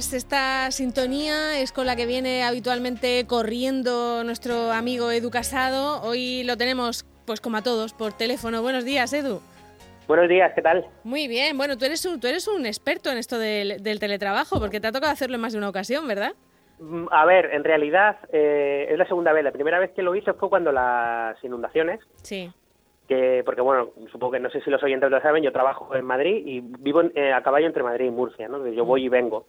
pues esta sintonía es con la que viene habitualmente corriendo nuestro amigo Edu Casado. Hoy lo tenemos, pues como a todos, por teléfono. Buenos días, Edu. Buenos días, ¿qué tal? Muy bien, bueno, tú eres un, tú eres un experto en esto del, teletrabajo, porque te ha tocado hacerlo en más de una ocasión, ¿verdad? Mm, a ver, en realidad eh, es la segunda vez. La primera vez que lo hice fue cuando las inundaciones. Sí que porque bueno, supongo que no sé si los oyentes lo saben, yo trabajo en Madrid y vivo eh, a caballo entre Madrid y Murcia, ¿no? Yo voy y vengo.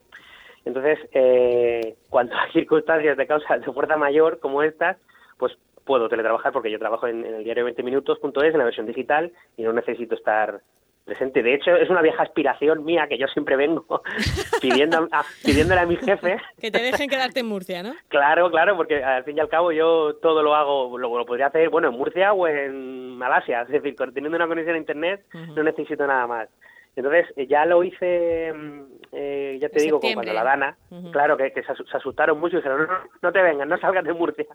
Entonces, eh, cuando hay circunstancias de causa de fuerza mayor como estas, pues puedo teletrabajar porque yo trabajo en, el diario 20 minutos.es en la versión digital y no necesito estar presente. De hecho, es una vieja aspiración mía que yo siempre vengo pidiendo a, pidiéndole a mis jefes. Que te dejen quedarte en Murcia, ¿no? Claro, claro, porque al fin y al cabo yo todo lo hago, lo, podría hacer, bueno, en Murcia o en Malasia. Es decir, teniendo una conexión a Internet no necesito nada más. Entonces, eh, ya lo hice, mm, eh, ya te digo, cuando la Dana, claro, que, se, asustaron mucho y dijeron, no, no te vengas, no salgas de Murcia.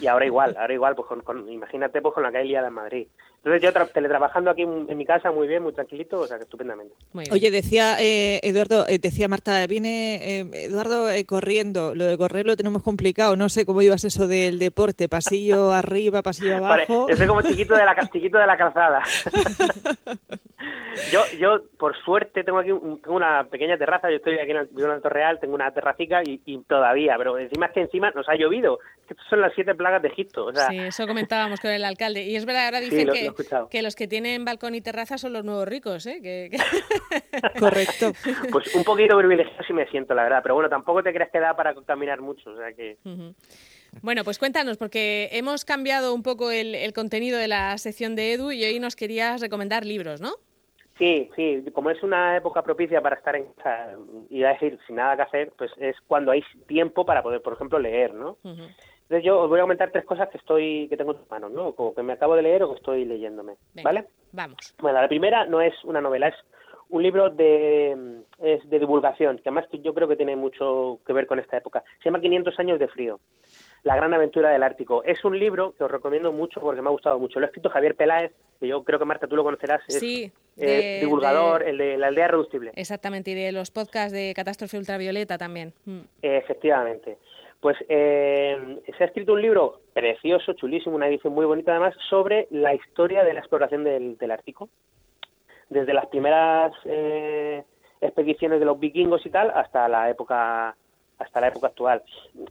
Y ahora igual, ahora igual, pues con, imagínate pues con la calle liada en Madrid. Entonces yo teletrabajando aquí en, mi casa muy bien, muy tranquilito, o sea que estupendamente. Oye, decía eh, Eduardo, eh, decía Marta, viene eh, Eduardo corriendo, lo de correr lo tenemos complicado, no sé cómo ibas eso del deporte, pasillo arriba, pasillo abajo. Vale, como chiquito de la, chiquito de la calzada. yo, yo, por suerte, tengo aquí una pequeña terraza, yo estoy aquí en, el, en Real, tengo una terracica y, y, todavía, pero encima es que encima nos ha llovido, que son las siete plagas de Egipto. O sea... Sí, eso comentábamos con el alcalde. Y es verdad, ahora dicen que, que, los que tienen balcón y terraza son los nuevos ricos, ¿eh? Que, Correcto. Pues un poquito privilegiado sí me siento, la verdad. Pero bueno, tampoco te crees que da para contaminar mucho, o sea que... Bueno, pues cuéntanos, porque hemos cambiado un poco el, el contenido de la sección de Edu y hoy nos querías recomendar libros, ¿no? Sí, sí, como es una época propicia para estar en casa y decir sin nada que hacer, pues es cuando hay tiempo para poder, por ejemplo, leer, ¿no? Entonces yo os voy a comentar tres cosas que estoy que tengo en manos, ¿no? Como que me acabo de leer o que estoy leyéndome, ¿vale? Vamos. Bueno, la primera no es una novela, es un libro de es de divulgación, que además yo creo que tiene mucho que ver con esta época. Se llama 500 años de frío. La gran aventura del Ártico. Es un libro que os recomiendo mucho porque me ha gustado mucho. Lo ha escrito Javier Peláez, que yo creo que Marta tú lo conocerás. Es, sí, divulgador, el de la aldea reductible. Exactamente, y de los podcasts de Catástrofe Ultravioleta también. Mm. Efectivamente. Pues eh, se ha escrito un libro precioso, chulísimo, una edición muy bonita además, sobre la historia de la exploración del, Ártico. Desde las primeras eh, expediciones de los vikingos y tal hasta la época hasta la época actual.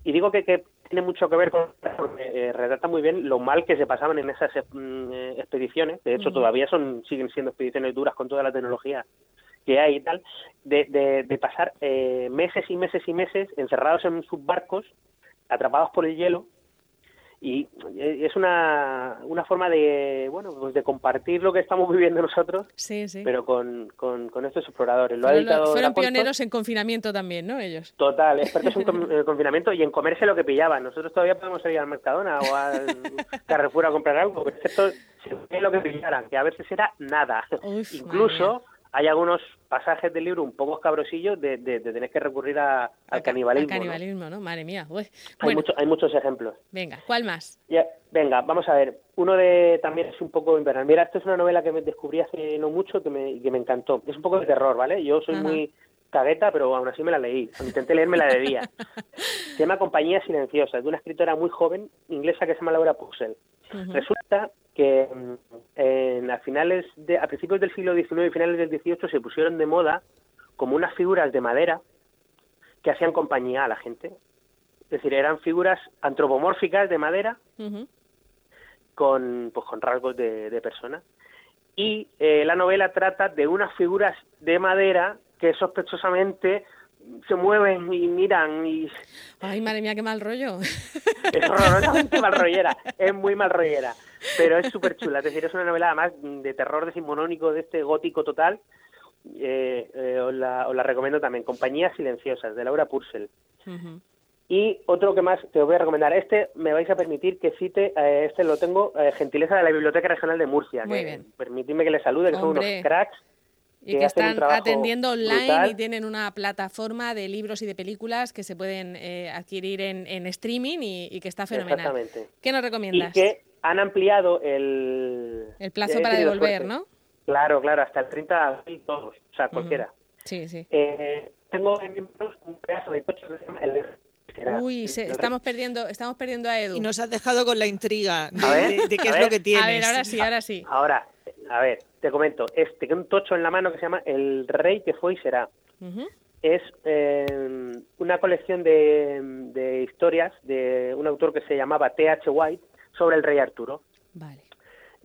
Y digo que, que tiene mucho que ver con porque eh, retrata muy bien lo mal que se pasaban en esas eh, expediciones. De hecho, todavía son siguen siendo expediciones duras con toda la tecnología que hay y tal, de, de, pasar eh, meses y meses y meses encerrados en sus barcos, atrapados por el hielo, y es una, una forma de bueno pues de compartir lo que estamos viviendo nosotros sí, sí. pero con, con, estos exploradores. Lo fueron, fueron pioneros en confinamiento también no ellos. Total expertos en, confinamiento y en comerse lo que pillaban. Nosotros todavía podemos ir al Mercadona o al Carrefour a comprar algo pero esto es lo que pillaran que a veces era nada. Incluso hay algunos pasajes del libro un poco escabrosillos de, de, tener que recurrir a, al canibalismo. Al canibalismo, ¿no? Madre mía. Hay, hay muchos ejemplos. Venga, ¿cuál más? venga, vamos a ver. Uno de también es un poco invernal. Mira, esto es una novela que me descubrí hace no mucho que me, que me encantó. Es un poco de terror, ¿vale? Yo soy muy cagueta, pero aún así me la leí. Intenté leerme la de día. se llama Compañía Silenciosa, de una escritora muy joven inglesa que se llama Laura Puxel. Resulta que mm, a finales de, a principios del siglo XIX y finales del XVIII se pusieron de moda como unas figuras de madera que hacían compañía a la gente. Es decir, eran figuras antropomórficas de madera con, pues, con rasgos de, de persona. Y eh, la novela trata de unas figuras de madera que sospechosamente se mueven y miran y... Ay, madre mía, qué mal rollo. Es horrorosamente mal rollera, es muy mal rollera, pero es súper chula. Es decir, es una novela además de terror decimonónico, de este gótico total. Eh, eh, os, la, os, la, recomiendo también, Compañías Silenciosas, de Laura Purcell. Y otro que más te voy a recomendar, este me vais a permitir que cite, eh, este lo tengo, Gentileza de la Biblioteca Regional de Murcia. Muy bien. Permitidme que le salude, que son unos cracks y que, están atendiendo online y tienen una plataforma de libros y de películas que se pueden eh, adquirir en, en streaming y, que está fenomenal. Exactamente. ¿Qué nos recomiendas? Y que han ampliado el... El plazo para devolver, ¿no? Claro, claro, hasta el 30 de abril todos, o sea, cualquiera. Sí, sí. Eh, tengo en mis manos un pedazo de coche que se llama el Uy, estamos perdiendo, estamos perdiendo a Edu. Y nos has dejado con la intriga de, qué es lo que tienes. A ver, ahora sí, ahora sí. Ahora, a ver, te comento, este, un tocho en la mano que se llama El Rey que fue y será. Es eh, una colección de, historias de un autor que se llamaba T.H. White sobre el rey Arturo. Vale.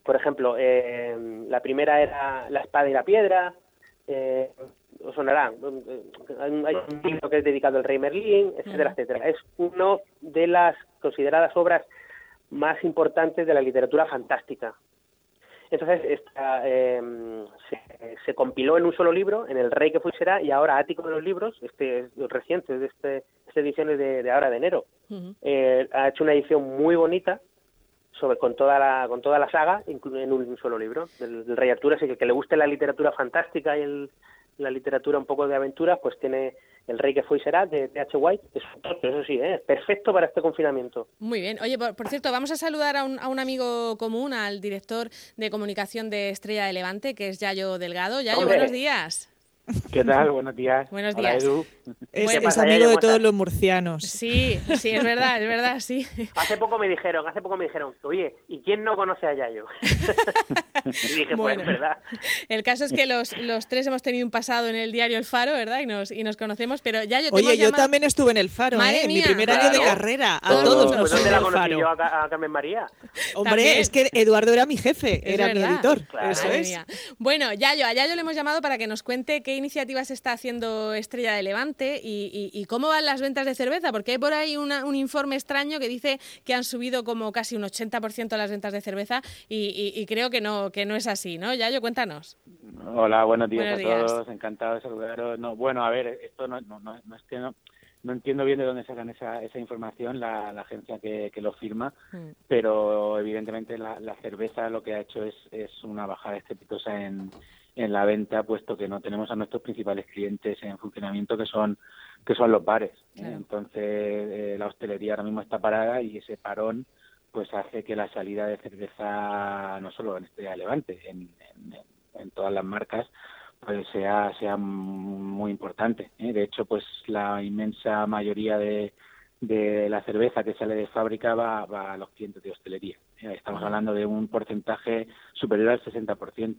Por ejemplo, eh, la primera era La espada y la piedra, eh, os sonará, hay un libro que es dedicado al rey Merlín, etcétera, etcétera. Es una de las consideradas obras más importantes de la literatura fantástica. Entonces esta, em, se, compiló en un solo libro, en El Rey que fue será, y ahora Ático de los Libros, este reciente, de este, esta edición es de, ahora de enero, eh, ha hecho una edición muy bonita sobre con toda la con toda la saga en un, solo libro del, Rey Arturo, así que que le guste la literatura fantástica y el, la literatura un poco de aventuras, pues tiene El Rey que fue y será de H. White. Es eso sí, ¿eh? perfecto para este confinamiento. Muy bien. Oye, por, cierto, vamos a saludar a un, a un, amigo común, al director de comunicación de Estrella de Levante, que es Yayo Delgado. Yayo, buenos días. ¿Qué tal? Buenos días. Buenos días. Es, amigo de todos los murcianos. Sí, sí, es verdad, es verdad, sí. Hace poco me dijeron, hace poco me dijeron, oye, ¿y quién no conoce a Yayo? y dije, pues, bueno, pues, verdad. El caso es que los, los, tres hemos tenido un pasado en el diario El Faro, ¿verdad? Y nos, y nos conocemos, pero Yayo... Oye, yo también estuve en El Faro, ¿eh? En mi primer año de carrera. A todos nos ¿Dónde la conocí yo a, Carmen María? Hombre, es que Eduardo era mi jefe, era mi editor. Eso es. Bueno, Yayo, a Yayo le hemos llamado para que nos cuente qué iniciativas está haciendo Estrella de Levante y, cómo van las ventas de cerveza, porque hay por ahí un informe extraño que dice que han subido como casi un 80% las ventas de cerveza y, creo que no, que no es así, ¿no? Yayo, cuéntanos. Hola, buenos días a todos, encantado de saludaros. No, bueno, a ver, esto no, no, no, es que no no entiendo bien de dónde sacan esa, esa información la, agencia que, lo firma, mm. pero evidentemente la, la, cerveza lo que ha hecho es, es una bajada estrepitosa en, en la venta, puesto que no tenemos a nuestros principales clientes en funcionamiento, que son que son los bares. Entonces, eh, la hostelería ahora mismo está parada y ese parón pues hace que la salida de cerveza, no solo en este Levante, en, en, todas las marcas, pues sea, sea muy importante. ¿eh? De hecho, pues la inmensa mayoría de, de la cerveza que sale de fábrica va, a los clientes de hostelería. Eh, estamos hablando de un porcentaje superior al 60%.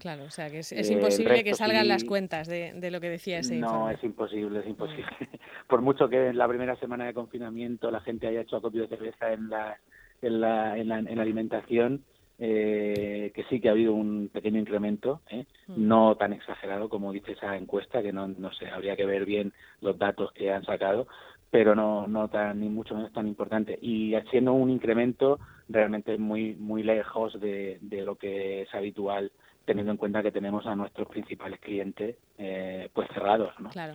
Claro, o sea que es, eh, imposible que salgan las cuentas de, lo que decía ese No, es imposible, es imposible. Por mucho que en la primera semana de confinamiento la gente haya hecho acopio de cerveza en la, en la, en la, en la alimentación, eh, que sí que ha habido un pequeño incremento, ¿eh? no tan exagerado como dice esa encuesta, que no, no sé, habría que ver bien los datos que han sacado, pero no, no tan, ni mucho menos tan importante. Y haciendo un incremento realmente muy, muy lejos de, de lo que es habitual teniendo en cuenta que tenemos a nuestros principales clientes eh, pues cerrados. ¿no? Claro.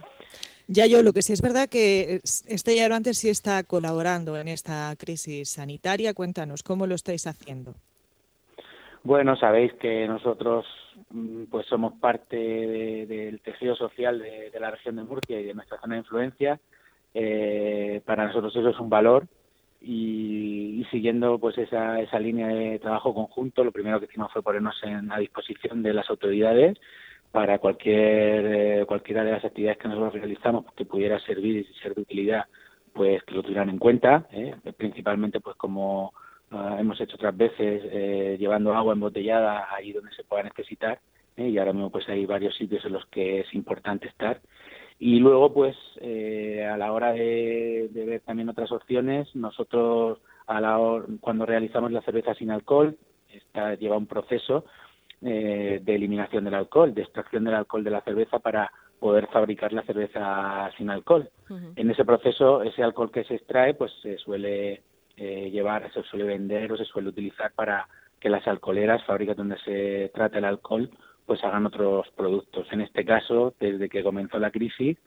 Ya yo, lo que sí es verdad que este ya antes sí está colaborando en esta crisis sanitaria. Cuéntanos, ¿cómo lo estáis haciendo? Bueno, sabéis que nosotros mm, pues somos parte del tejido social de, de, la región de Murcia y de nuestra zona de influencia eh, para nosotros eso es un valor y, siguiendo pues esa, esa línea de trabajo conjunto, lo primero que hicimos fue ponernos en a disposición de las autoridades para cualquier eh, cualquiera de las actividades que nosotros realizamos que pudiera servir y ser de utilidad, pues que lo tuvieran en cuenta, ¿eh? principalmente pues como ah, hemos hecho otras veces eh, llevando agua embotellada ahí donde se pueda necesitar y ahora mismo pues hay varios sitios en los que es importante estar y luego, pues, eh, a la hora de, ver también otras opciones, nosotros, a la cuando realizamos la cerveza sin alcohol, está, lleva un proceso eh, de eliminación del alcohol, de extracción del alcohol de la cerveza para poder fabricar la cerveza sin alcohol. En ese proceso, ese alcohol que se extrae, pues se suele eh, llevar, se suele vender o se suele utilizar para que las alcoholeras, fábricas donde se trata el alcohol, pues hagan otros productos. En este caso, desde que comenzó la crisis,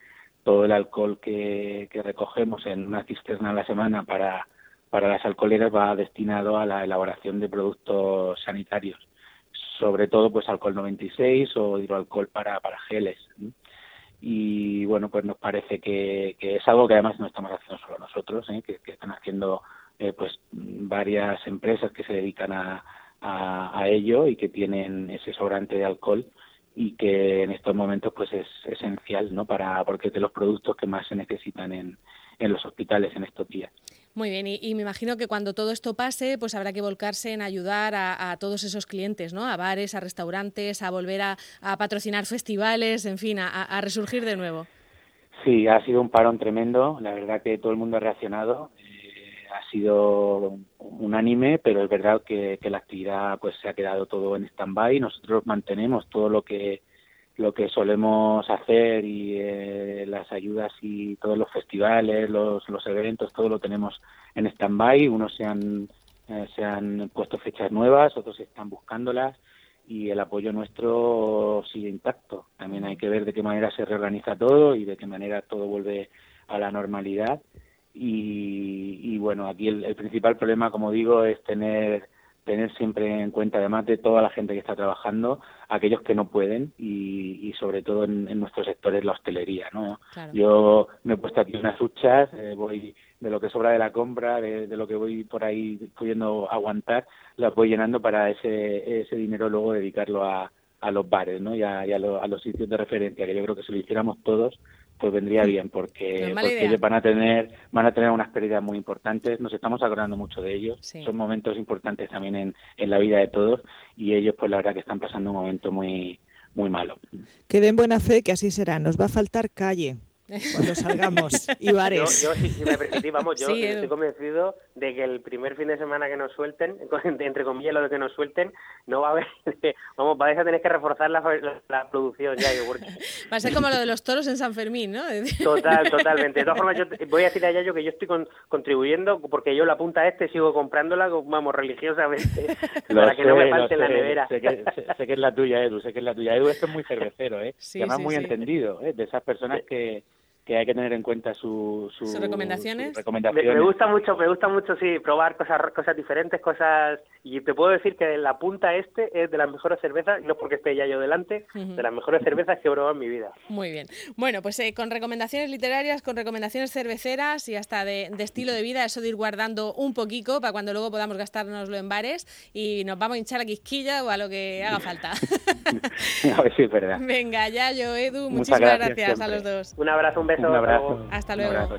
todo el alcohol que, recogemos en una cisterna a la semana para, para las alcoholeras va destinado a la elaboración de productos sanitarios, sobre todo pues alcohol 96 o hidroalcohol para, para geles. Y bueno, pues nos parece que, es algo que además no estamos haciendo solo nosotros, ¿eh? que, están haciendo eh, pues varias empresas que se dedican a, a, ello y que tienen ese sobrante de alcohol y que en estos momentos pues es esencial no para porque es de los productos que más se necesitan en, en los hospitales en estos días. Muy bien, y, me imagino que cuando todo esto pase, pues habrá que volcarse en ayudar a, todos esos clientes, ¿no? A bares, a restaurantes, a volver a, patrocinar festivales, en fin, a, resurgir de nuevo. Sí, ha sido un parón tremendo. La verdad que todo el mundo ha reaccionado. Ha sido unánime, pero es verdad que, que la actividad pues se ha quedado todo en stand-by. Nosotros mantenemos todo lo que lo que solemos hacer y eh, las ayudas y todos los festivales, los, los eventos, todo lo tenemos en stand-by. Unos se han, eh, se han puesto fechas nuevas, otros están buscándolas y el apoyo nuestro sigue intacto. También hay que ver de qué manera se reorganiza todo y de qué manera todo vuelve a la normalidad. Y, y bueno, aquí el principal problema, como digo, es tener tener siempre en cuenta, además de toda la gente que está trabajando, aquellos que no pueden y, sobre todo en, en, nuestro sector es la hostelería. ¿no? Yo me he puesto aquí unas huchas, eh, voy de lo que sobra de la compra, de, lo que voy por ahí pudiendo aguantar, las voy llenando para ese, ese dinero luego dedicarlo a, a los bares ¿no? y, a, a los sitios de referencia, que yo creo que si lo hiciéramos todos, pues vendría bien porque, ellos van a tener van a tener unas pérdidas muy importantes. Nos estamos acordando mucho de ellos. Son momentos importantes también en, en la vida de todos y ellos pues la verdad que están pasando un momento muy muy malo. Que den buena fe que así será. Nos va a faltar calle cuando salgamos y bares. Yo, si, me permitís, yo estoy convencido de que el primer fin de semana que nos suelten, entre comillas lo de que nos suelten, no va a haber, vamos, vais a tener que reforzar la, la, producción ya. Va a ser como lo de los toros en San Fermín, ¿no? Total, totalmente. De todas formas, yo voy a decir a Yayo que yo estoy contribuyendo porque yo la punta este sigo comprándola, vamos, religiosamente, para que no me falte la nevera. Sé que, sé, que, es la tuya, Edu, sé que es la tuya. Edu, esto es muy cervecero, ¿eh? y además muy entendido, ¿eh? De esas personas que que hay que tener en cuenta su, sus recomendaciones. Me, gusta mucho, me gusta mucho sí probar cosas cosas diferentes, cosas y te puedo decir que la punta este es de las mejores cervezas, no porque esté ya yo delante, de las mejores cervezas que he probado en mi vida. Muy bien. Bueno, pues eh, con recomendaciones literarias, con recomendaciones cerveceras y hasta de, estilo de vida, eso de ir guardando un poquito para cuando luego podamos gastárnoslo en bares y nos vamos a hinchar a quisquilla o a lo que haga falta. a ver si es verdad. Venga, ya yo, Edu, muchísimas gracias, a los dos. Un abrazo, un beso. Un abrazo. Hasta luego.